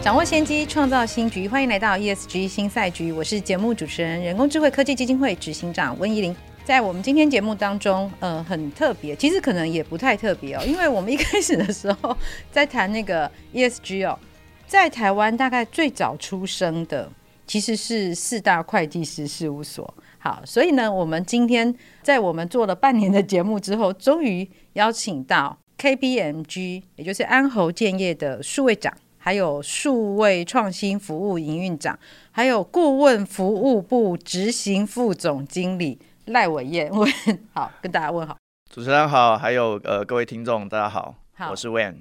掌握先机，创造新局。欢迎来到 ESG 新赛局，我是节目主持人、人工智慧科技基金会执行长温怡玲。在我们今天节目当中，呃，很特别，其实可能也不太特别哦，因为我们一开始的时候在谈那个 ESG 哦，在台湾大概最早出生的其实是四大会计师事务所。好，所以呢，我们今天在我们做了半年的节目之后，终于邀请到 KPMG，也就是安侯建业的数位长。还有数位创新服务营运长，还有顾问服务部执行副总经理赖伟燕，问 好，跟大家问好。主持人好，还有呃各位听众大家好，好，我是 Wen。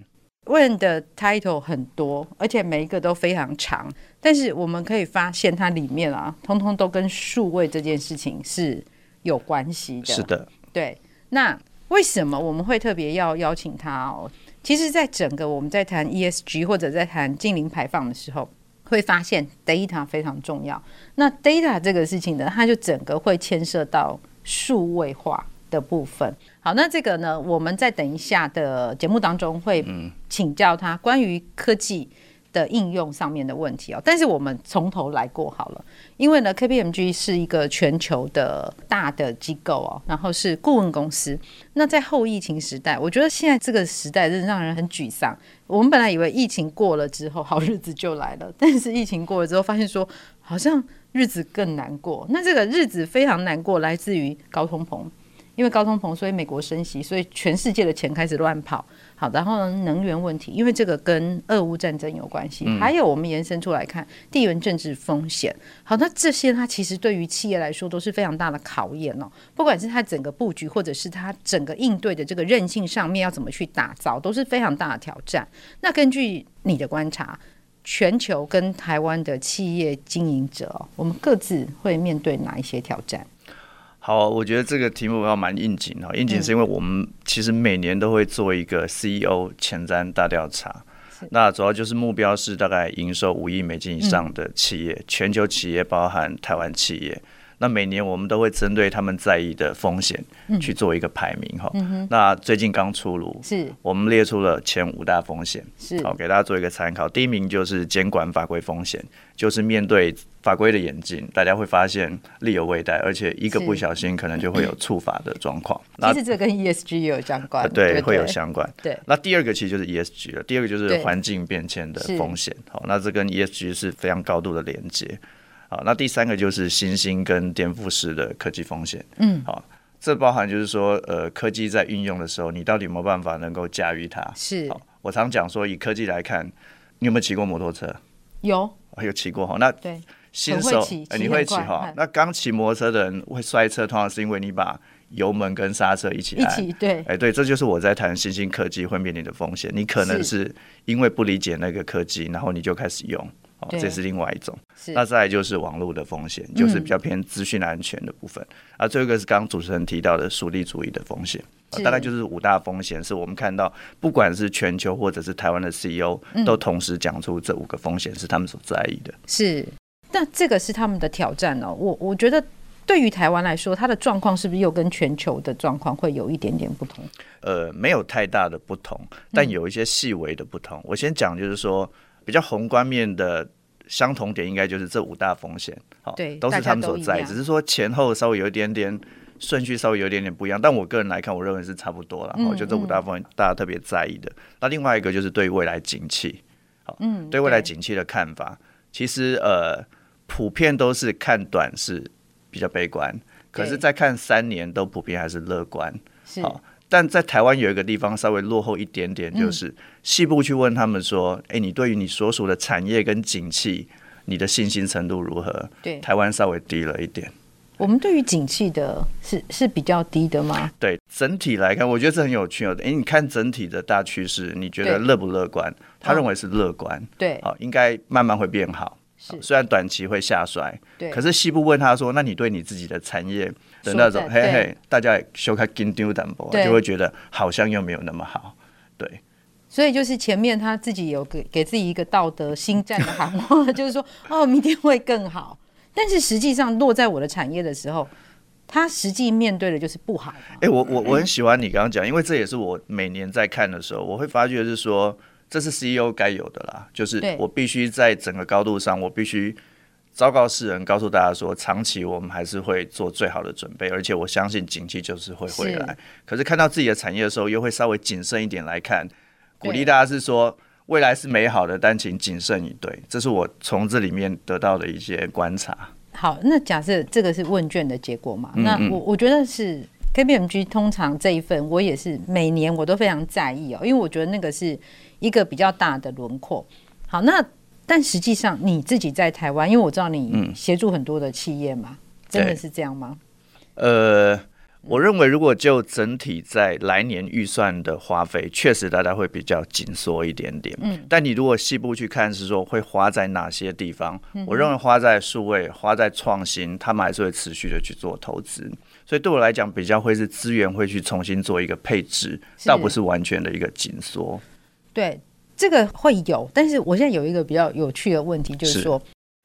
Wen 的 title 很多，而且每一个都非常长，但是我们可以发现它里面啊，通通都跟数位这件事情是有关系的。是的，对。那为什么我们会特别要邀请他哦？其实，在整个我们在谈 ESG 或者在谈近零排放的时候，会发现 data 非常重要。那 data 这个事情呢，它就整个会牵涉到数位化的部分。好，那这个呢，我们在等一下的节目当中会请教他关于科技的应用上面的问题哦，但是我们从头来过好了，因为呢，KPMG 是一个全球的大的机构哦，然后是顾问公司。那在后疫情时代，我觉得现在这个时代真的让人很沮丧。我们本来以为疫情过了之后，好日子就来了，但是疫情过了之后，发现说好像日子更难过。那这个日子非常难过，来自于高通膨，因为高通膨，所以美国升息，所以全世界的钱开始乱跑。好，然后呢，能源问题，因为这个跟俄乌战争有关系，嗯，还有我们延伸出来看地缘政治风险。好，那这些它其实对于企业来说都是非常大的考验哦。不管是它整个布局，或者是它整个应对的这个韧性上面要怎么去打造，都是非常大的挑战。那根据你的观察，全球跟台湾的企业经营者，我们各自会面对哪一些挑战？好，我觉得这个题目要蛮应景哦。应景是因为我们其实每年都会做一个 CEO 前瞻大调查，那主要就是目标是大概营收五亿美金以上的企业，全球企业包含台湾企业。那每年我们都会针对他们在意的风险去做一个排名哈、嗯。那最近刚出炉，是我们列出了前五大风险，是好给大家做一个参考。第一名就是监管法规风险，就是面对法规的严峻，大家会发现力有未逮，而且一个不小心可能就会有触法的状况。其实这跟 ESG 也有相关，对，对，会有相关。对，那第二个其实就是 ESG 了，第二个就是环境变迁的风险。好，那这跟 ESG 是非常高度的连接。好，那第三个就是新兴跟颠覆式的科技风险。嗯，好，这包含就是说，呃，科技在运用的时候，你到底有没有办法能够驾驭它？是。好，我常讲说，以科技来看，你有没有骑过摩托车？有，有骑过哈。那对，新手会你会骑哈？那刚骑摩托车的人会摔车，通常是因为你把油门跟刹车一起按。一起对。哎，对，这就是我在谈新兴科技会面临的风险。你可能是因为不理解那个科技，然后你就开始用。哦，这是另外一种。那再来就是网络的风险，就是比较偏资讯安全的部分。啊，最后一个是刚刚主持人提到的属地主义的风险。大概就是五大风险，是我们看到不管是全球或者是台湾的 CEO 都同时讲出这五个风险是他们所在意的。是，那这个是他们的挑战哦。我我觉得对于台湾来说，它的状况是不是又跟全球的状况会有一点点不同？呃，没有太大的不同，但有一些细微的不同。我先讲，就是说。比较宏观面的相同点，应该就是这五大风险，好，都是他们所在，只是说前后稍微有一点点顺序，稍微有一点点不一样。但我个人来看，我认为是差不多了。我觉得这五大风险大家特别在意的。那另外一个就是对未来景气，好，嗯，对未来景气的看法，其实呃，普遍都是看短是比较悲观，可是再看三年都普遍还是乐观，好。但在台湾有一个地方稍微落后一点点，就是细部去问他们说：“哎、欸，你对于你所属的产业跟景气，你的信心程度如何？”对，台湾稍微低了一点。我们对于景气的是是比较低的吗？对，整体来看，我觉得是很有趣哦。哎，你看整体的大趋势，你觉得乐不乐观？他认为是乐观，对，好，应该慢慢会变好。是，虽然短期会下衰，对，可是西部问他说：“那你对你自己的产业的那种，嘿嘿，大家修开金丢淡薄，就会觉得好像又没有那么好。”对，所以就是前面他自己有给给自己一个道德心战的喊话，就是说：“哦，明天会更好。”但是实际上落在我的产业的时候，他实际面对的就是不好。哎、欸，我我我很喜欢你刚刚讲，因为这也是我每年在看的时候，我会发觉是说，这是 CEO 该有的啦，就是我必须在整个高度上，我必须昭告世人，告诉大家说，长期我们还是会做最好的准备，而且我相信景气就是会回来。是可是看到自己的产业的时候，又会稍微谨慎一点来看，鼓励大家是说。未来是美好的，但请谨慎以对。这是我从这里面得到的一些观察。好，那假设这个是问卷的结果嘛？嗯嗯，那我我觉得是 KPMG 通常这一份，我也是每年我都非常在意哦，因为我觉得那个是一个比较大的轮廓。好，那但实际上你自己在台湾，因为我知道你协助很多的企业嘛，嗯、真的是这样吗？呃。我认为，如果就整体在来年预算的花费，确实大家会比较紧缩一点点。嗯，但你如果细部去看，是说会花在哪些地方？我认为花在数位、花在创新，他们还是会持续的去做投资。所以对我来讲，比较会是资源会去重新做一个配置，倒不是完全的一个紧缩。对，这个会有。但是我现在有一个比较有趣的问题，就是说，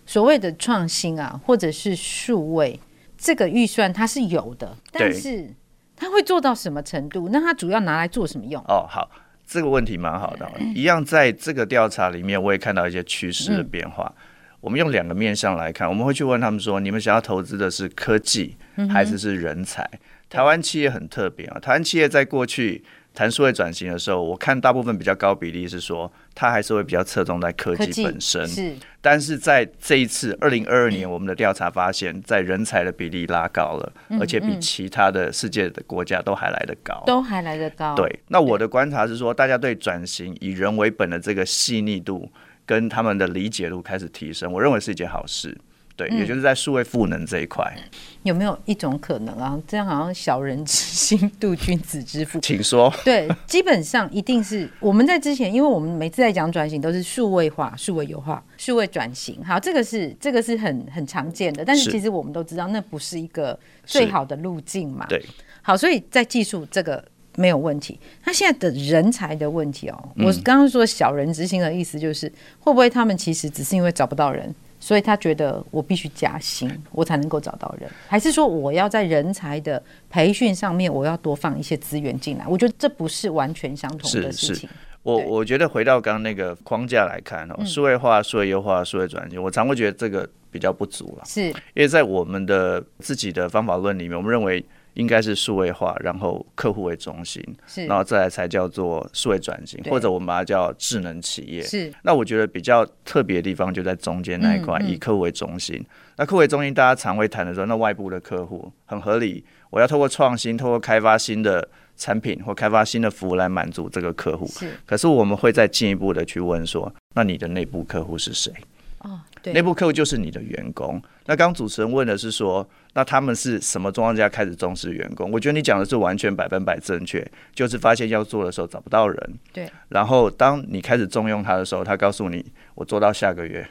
所谓的创新啊，或者是数位。这个预算它是有的，但是它会做到什么程度？那它主要拿来做什么用？哦，好，这个问题蛮好的。一样在这个调查里面，我也看到一些趋势的变化。嗯、我们用两个面向来看，我们会去问他们说：你们想要投资的是科技，还是是人才？嗯、台湾企业很特别啊，台湾企业在过去。谈数位转型的时候，我看大部分比较高比例是说，它还是会比较侧重在科技本身。是，但是在这一次二零二二年，我们的调查发现，在人才的比例拉高了，嗯、而且比其他的世界的国家都还来得高，都还来得高。对，那我的观察是说，大家对转型以人为本的这个细腻度跟他们的理解度开始提升，我认为是一件好事。对，也就是在数位赋能这一块，嗯，有没有一种可能啊？这样好像小人之心度君子之腹。请说。对，基本上一定是我们在之前，因为我们每次在讲转型都是数位化、数位优化、数位转型。好，这个是这个是很很常见的，但是其实我们都知道，那不是一个最好的路径嘛。对。好，所以在技术这个没有问题。那现在的人才的问题哦，我刚刚说小人之心的意思就是，会不会他们其实只是因为找不到人？所以他觉得我必须加薪，我才能够找到人，还是说我要在人才的培训上面，我要多放一些资源进来？我觉得这不是完全相同的事情。是是我我觉得回到刚刚那个框架来看哦，数位化、数位优化、数位转型，我常会觉得这个比较不足了。是，因为在我们的自己的方法论里面，我们认为。应该是数位化，然后客户为中心，是，然后再来才叫做数位转型，或者我们把它叫智能企业。是，那我觉得比较特别的地方就在中间那一块，嗯嗯、以客户为中心。那客户为中心，大家常会谈的时候，那外部的客户很合理，我要透过创新，透过开发新的产品或开发新的服务来满足这个客户。是，可是我们会再进一步的去问说，那你的内部客户是谁？哦，对，内部客户就是你的员工。那刚刚主持人问的是说，那他们是什么状况下开始重视员工？我觉得你讲的是完全百分百正确，就是发现要做的时候找不到人，对。然后当你开始重用他的时候，他告诉你我做到下个月。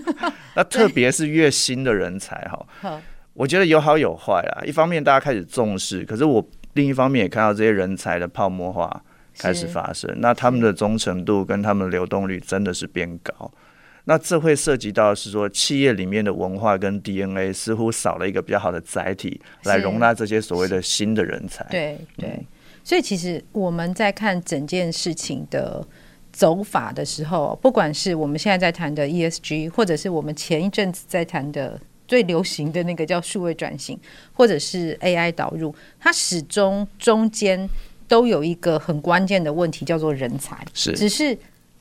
那特别是越新的人才哈，我觉得有好有坏啊。一方面大家开始重视，可是我另一方面也看到这些人才的泡沫化开始发生，那他们的忠诚度跟他们的流动率真的是变高。那这会涉及到是说，企业里面的文化跟 DNA 似乎少了一个比较好的载体，来容纳这些所谓的新的人才。对对，所以其实我们在看整件事情的走法的时候，不管是我们现在在谈的 ESG，或者是我们前一阵子在谈的最流行的那个叫数位转型，或者是 AI 导入，它始终中间都有一个很关键的问题，叫做人才。是，只是。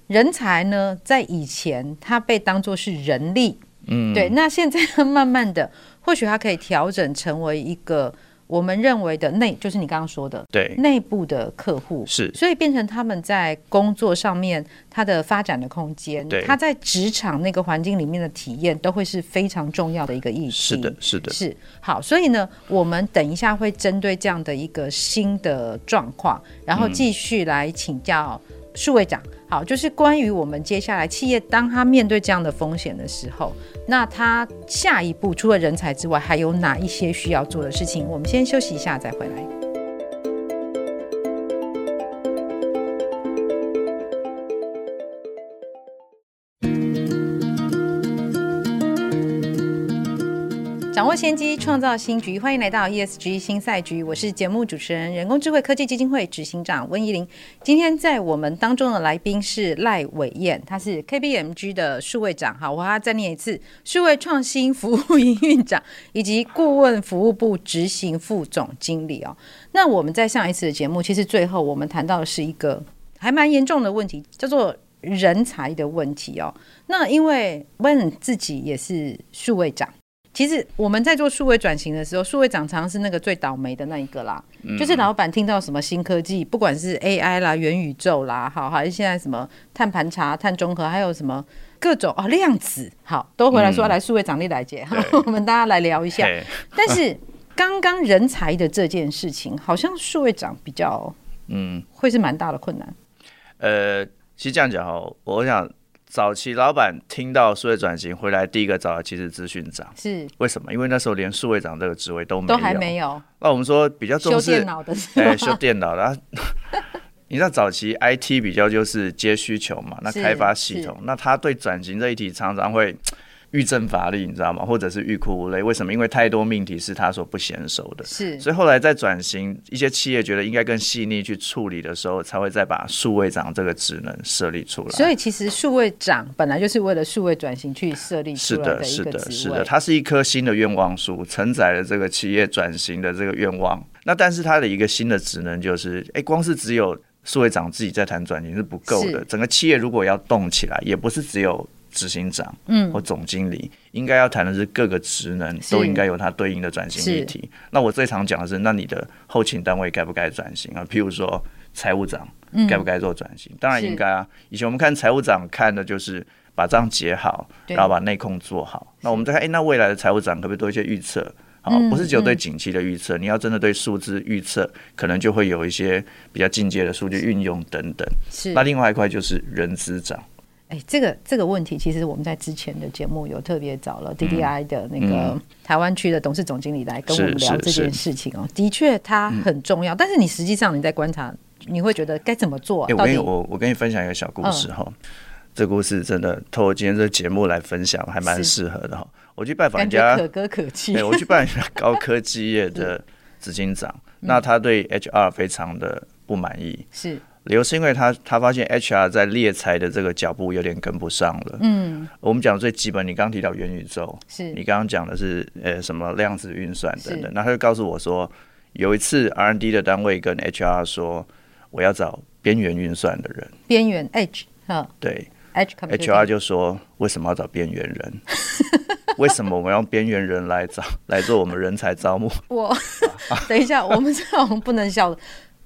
人才呢，在以前他被当作是人力，嗯，对。那现在慢慢的，或许它可以调整成为一个我们认为的内，就是你刚刚说的，对。内部的客户。是，所以变成他们在工作上面他的发展的空间，对，他在职场那个环境里面的体验都会是非常重要的一个议题。是的，是的，是。好。所以呢，我们等一下会针对这样的一个新的状况，然后继续来请教数位长。好，就是关于我们接下来企业，当他面对这样的风险的时候，那他下一步除了人才之外，还有哪一些需要做的事情？我们先休息一下，再回来。先机，创造新局。欢迎来到 ESG 新赛局，我是节目主持人、人工智慧科技基金会执行长温怡玲。今天在我们当中的来宾是赖伟燕，他是 KBMG 的数位长。好，我要再念一次：数位创新服务营运长以及顾问服务部执行副总经理哦。那我们在上一次的节目，其实最后我们谈到的是一个还蛮严重的问题，叫做人才的问题哦。那因为温自己也是数位长。其实我们在做数位转型的时候，数位长常常是那个最倒霉的那一个啦。嗯、就是老板听到什么新科技，不管是 AI 啦、元宇宙啦，好，还是现在什么碳盘查、碳中和，还有什么各种啊、哦、量子，好，都回来说来数位长力来接，嗯、我们大家来聊一下。但是刚刚人才的这件事情，好像数位长比较嗯，会是蛮大的困难。呃，其实这样讲哦，我想。早期老板听到数位转型回来，第一个找的其实资讯长，是为什么？因为那时候连数位长这个职位都没有，都还没有。那我们说比较重视修电脑的，哎、欸，修电脑的。你知道早期 IT 比较就是接需求嘛，那开发系统，那他对转型这一题常常会。欲症乏力，你知道吗？或者是欲哭无泪？为什么？因为太多命题是他所不娴熟的。是，所以后来在转型，一些企业觉得应该更细腻去处理的时候，才会再把数位长这个职能设立出来。所以其实数位长本来就是为了数位转型去设立出来的一个。是的，是的，是的，它是一颗新的愿望树，承载了这个企业转型的这个愿望。那但是它的一个新的职能就是，哎、欸，光是只有数位长自己在谈转型是不够的。整个企业如果要动起来，也不是只有。执行长，嗯，或总经理，应该要谈的是各个职能都应该有它对应的转型议题。那我最常讲的是，那你的后勤单位该不该转型啊？譬如说财务长，该不该做转型？嗯、当然应该啊。以前我们看财务长看的就是把账结好，然后把内控做好。那我们再看，哎、欸，那未来的财务长可不可以多一些预测？好，不是只有对景气的预测，你要真的对数字预测，可能就会有一些比较进阶的数据运用等等。是。那另外一块就是人资长。哎，这个这个问题，其实我们在之前的节目有特别找了 DDI 的那个台湾区的董事总经理来跟我们聊这件事情哦。的确，它很重要，但是你实际上你在观察，你会觉得该怎么做？哎，我跟你我我跟你分享一个小故事哈，这故事真的透过今天这个节目来分享，还蛮适合的哈。我去拜访一家可歌可泣，对我去拜访高科技业的 执行长，那他对 HR 非常的不满意，是。理由是因为他他发现 HR 在猎才的这个脚步有点跟不上了。嗯，我们讲最基本，你刚刚提到元宇宙，是你刚刚讲的是呃什么量子运算等等，那他就告诉我说，有一次 R&D 的单位跟 HR 说，我要找边缘运算的人，边缘 Edge 哈，对 Edge，HR 就说为什么要找边缘人？为什么我们用边缘人来找来做我们人才招募？我 等一下，我们这种不能笑的，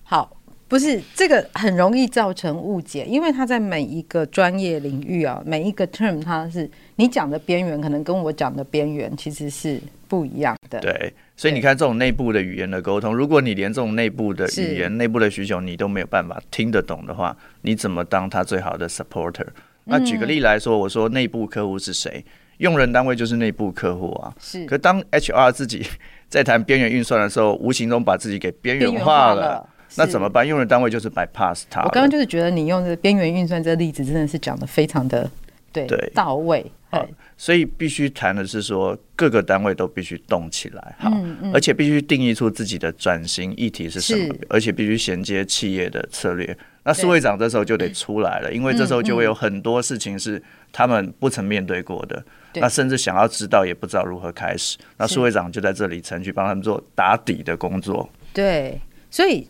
好。不是这个很容易造成误解，因为他在每一个专业领域啊，每一个 term 它是你讲的边缘，可能跟我讲的边缘其实是不一样的。对，所以你看这种内部的语言的沟通，如果你连这种内部的语言、内部的需求你都没有办法听得懂的话，你怎么当他最好的 supporter？那举个例来说，我说内部客户是谁？用人单位就是内部客户啊。是。可当 HR 自己在谈边缘运算的时候，无形中把自己给边缘化了。那怎么办？用人单位就是 bypass 它。我刚刚就是觉得你用这个边缘运算这个例子真的是讲的非常的对，对到位。好，所以必须谈的是说各个单位都必须动起来，好，嗯嗯、而且必须定义出自己的转型议题是什么，而且必须衔接企业的策略。那数位长这时候就得出来了，因为这时候就会有很多事情是他们不曾面对过的，那甚至想要知道也不知道如何开始。那数位长就在这里程序帮他们做打底的工作。对，所以。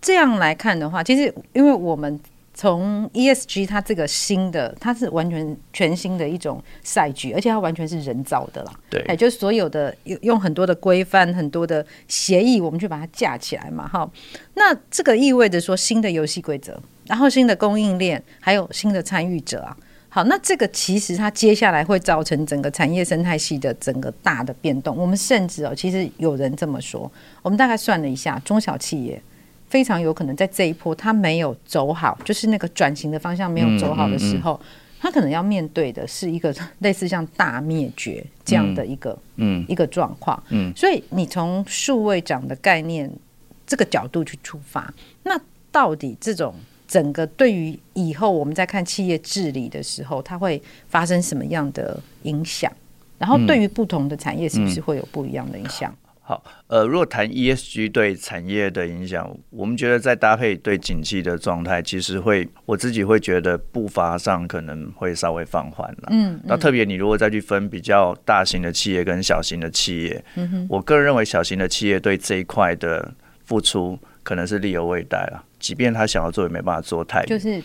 这样来看的话，其实因为我们从 ESG 它这个新的，它是完全全新的一种赛局，而且它完全是人造的啦。对，哎，就是所有的用用很多的规范、很多的协议，我们去把它架起来嘛。哈，那这个意味着说新的游戏规则，然后新的供应链，还有新的参与者啊。好，那这个其实它接下来会造成整个产业生态系的整个大的变动。我们甚至哦，其实有人这么说，我们大概算了一下，中小企业。非常有可能在这一波它没有走好，就是那个转型的方向没有走好的时候，它、嗯嗯嗯、可能要面对的是一个 类似像大灭绝这样的一个嗯一个状况。嗯，所以你从数位长的概念这个角度去出发，那到底这种整个对于以后我们在看企业治理的时候，它会发生什么样的影响？然后对于不同的产业，是不是会有不一样的影响？嗯嗯好，呃，如果谈 ESG 对产业的影响，我们觉得在搭配对景气的状态，其实会我自己会觉得步伐上可能会稍微放缓了。嗯，嗯，那特别你如果再去分比较大型的企业跟小型的企业，嗯哼，我个人认为小型的企业对这一块的付出可能是力有未逮了，即便他想要做，也没办法做太就是。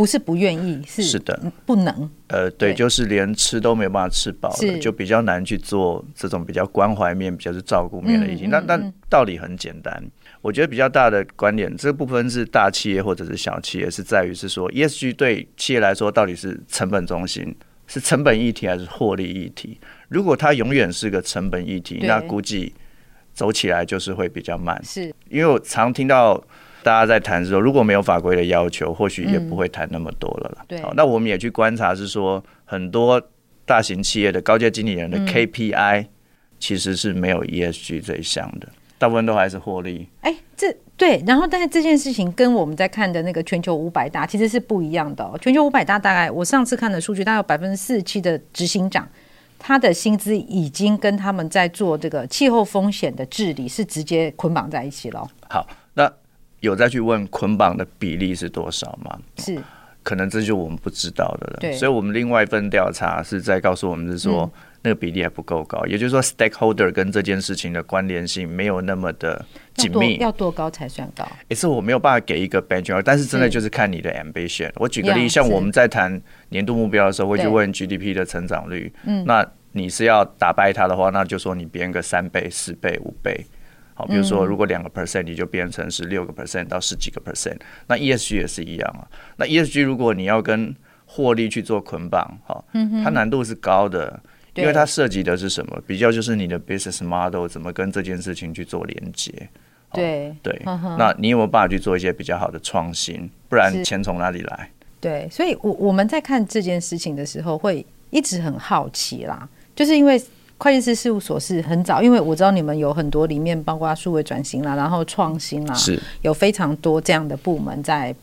不是不愿意，是是的，不能。呃，对，就是连吃都没有办法吃饱的，就比较难去做这种比较关怀面、比较是照顾面的议题。那那道理很简单，我觉得比较大的观点，这个部分是大企业或者是小企业，是在于是说，ESG 对企业来说到底是成本中心，是成本议题还是获利议题？如果它永远是个成本议题，那估计走起来就是会比较慢。是因为我常听到。大家在谈说，如果没有法规的要求，或许也不会谈那么多了啦。对，好，那我们也去观察，是说很多大型企业的高阶经理人的 KPI 其实是没有 ESG 这一项的，大部分都还是获利。哎，这对，然后但是这件事情跟我们在看的那个全球五百大其实是不一样的哦。全球五百大大概我上次看的数据，大概有百分之四十七的执行长，他的薪资已经跟他们在做这个气候风险的治理是直接捆绑在一起了。好，那。有再去问捆绑的比例是多少吗？是，可能这就我们不知道的了。对，所以我们另外一份调查是在告诉我们是说，嗯、那个比例还不够高，也就是说，stakeholder 跟这件事情的关联性没有那么的紧密。要多高才算高？也是我没有办法给一个 benchmark，但是真的就是看你的 ambition。我举个例，像我们在谈年度目标的时候，会去问 GDP 的成长率。嗯，那你是要打败它的话，那就说你编个三倍、四倍、五倍。比如说，如果两个 percent，你就变成是六个 percent 到十几个 percent。那 ESG 也是一样啊。那 ESG 如果你要跟获利去做捆绑，哈，它难度是高的，因为它涉及的是什么？比较就是你的 business model 怎么跟这件事情去做连接。对对，那你有没有办法去做一些比较好的创新？不然钱从哪里来？对，所以我我们在看这件事情的时候，会一直很好奇啦，就是因为。会计师事务所是很早，因为我知道你们有很多里面包括数位转型啦，然后创新啦，是有非常多这样的部门在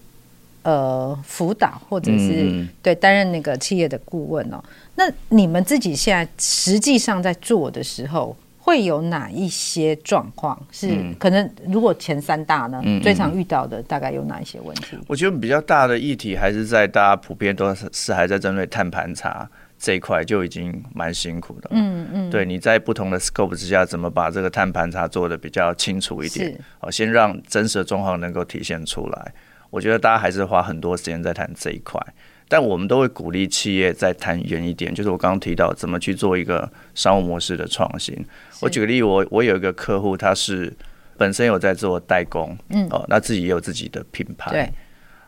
呃辅导或者是、嗯、对担任那个企业的顾问哦。那你们自己现在实际上在做的时候，会有哪一些状况是可能？如果前三大呢，嗯、最常遇到的大概有哪一些问题？我觉得比较大的议题还是在大家普遍都是是还在针对碳盘查。这一块就已经蛮辛苦的，嗯嗯，对，你在不同的 scope 之下，怎么把这个碳盘查做的比较清楚一点？好，先让真实的状况能够体现出来。我觉得大家还是花很多时间在谈这一块，但我们都会鼓励企业再谈远一点，就是我刚刚提到怎么去做一个商务模式的创新。我举个例，我我有一个客户，他是本身有在做代工，嗯，哦，那自己也有自己的品牌，对。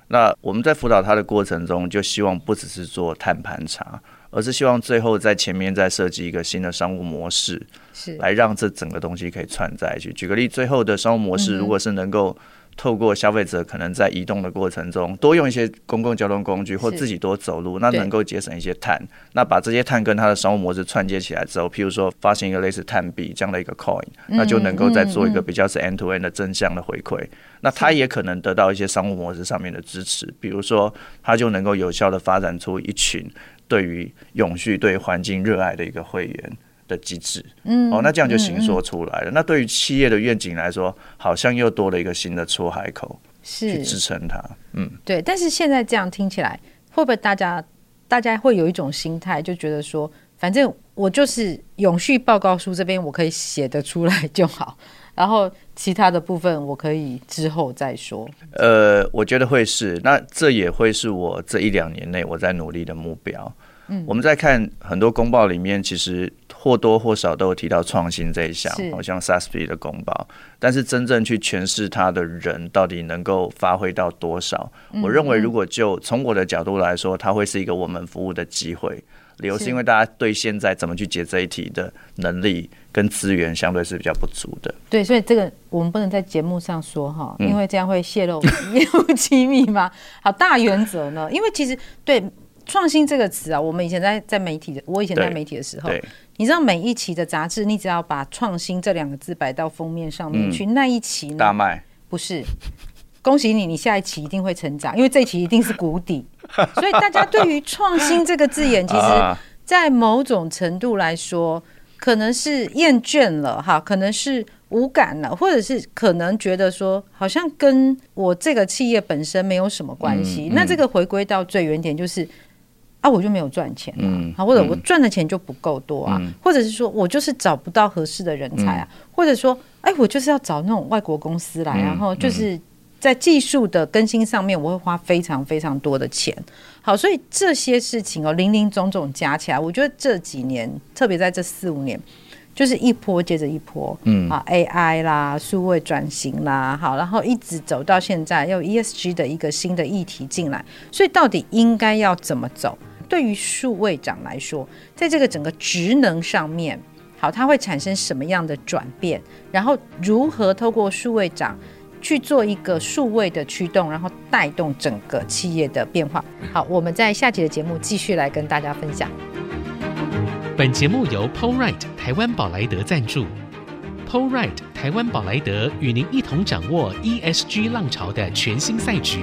那我们在辅导他的过程中，就希望不只是做碳盘查。而是希望最后在前面再设计一个新的商务模式，是来让这整个东西可以串在一起。举个例，最后的商务模式如果是能够透过消费者可能在移动的过程中多用一些公共交通工具，或自己多走路，那能够节省一些碳。那把这些碳跟它的商务模式串接起来之后，譬如说发行一个类似碳币这样的一个 coin，那就能够再做一个比较是 end to end 的正向的回馈。那它也可能得到一些商务模式上面的支持，比如说它就能够有效的发展出一群。对于永续、对环境热爱的一个会员的机制，嗯，哦，那这样就形说出来了。嗯嗯、那对于企业的愿景来说，好像又多了一个新的出海口，是去支撑它。嗯，对。但是现在这样听起来，会不会大家大家会有一种心态，就觉得说，反正我就是永续报告书这边我可以写得出来就好。然后其他的部分我可以之后再说。呃，我觉得会是，那这也会是我这一两年内我在努力的目标。嗯，我们在看很多公报里面，其实或多或少都有提到创新这一项，好像 SASB 的公报，但是真正去诠释它的人到底能够发挥到多少？嗯、我认为，如果就从我的角度来说，它会是一个我们服务的机会。理由是因为大家对现在怎么去解这一题的能力跟资源相对是比较不足的。对，所以这个我们不能在节目上说哈，因为这样会泄露 业务机密吗？好，大原则呢？因为其实对。创新这个词啊，我们以前在在媒体的，我以前在媒体的时候，你知道每一期的杂志，你只要把“创新”这两个字摆到封面上面去，嗯、那一期呢，大卖不是？恭喜你，你下一期一定会成长，因为这一期一定是谷底。所以大家对于“创新”这个字眼，其实，在某种程度来说，可能是厌倦了哈，可能是无感了，或者是可能觉得说，好像跟我这个企业本身没有什么关系。嗯嗯、那这个回归到最原点，就是。啊，我就没有赚钱啊，嗯、或者我赚的钱就不够多啊，嗯、或者是说我就是找不到合适的人才啊，嗯、或者说，哎，我就是要找那种外国公司来，嗯、然后就是在技术的更新上面，我会花非常非常多的钱。好，所以这些事情哦，零零总总加起来，我觉得这几年，特别在这四五年，就是一波接着一波，嗯啊，AI 啦，数位转型啦，好，然后一直走到现在，又 ESG 的一个新的议题进来，所以到底应该要怎么走？对于数位长来说，在这个整个职能上面，好，它会产生什么样的转变？然后如何透过数位长去做一个数位的驱动，然后带动整个企业的变化？好，我们在下集的节目继续来跟大家分享。本节目由 PowerRight 台湾宝莱德赞助，PowerRight 台湾宝莱德与您一同掌握 ESG 浪潮的全新赛局。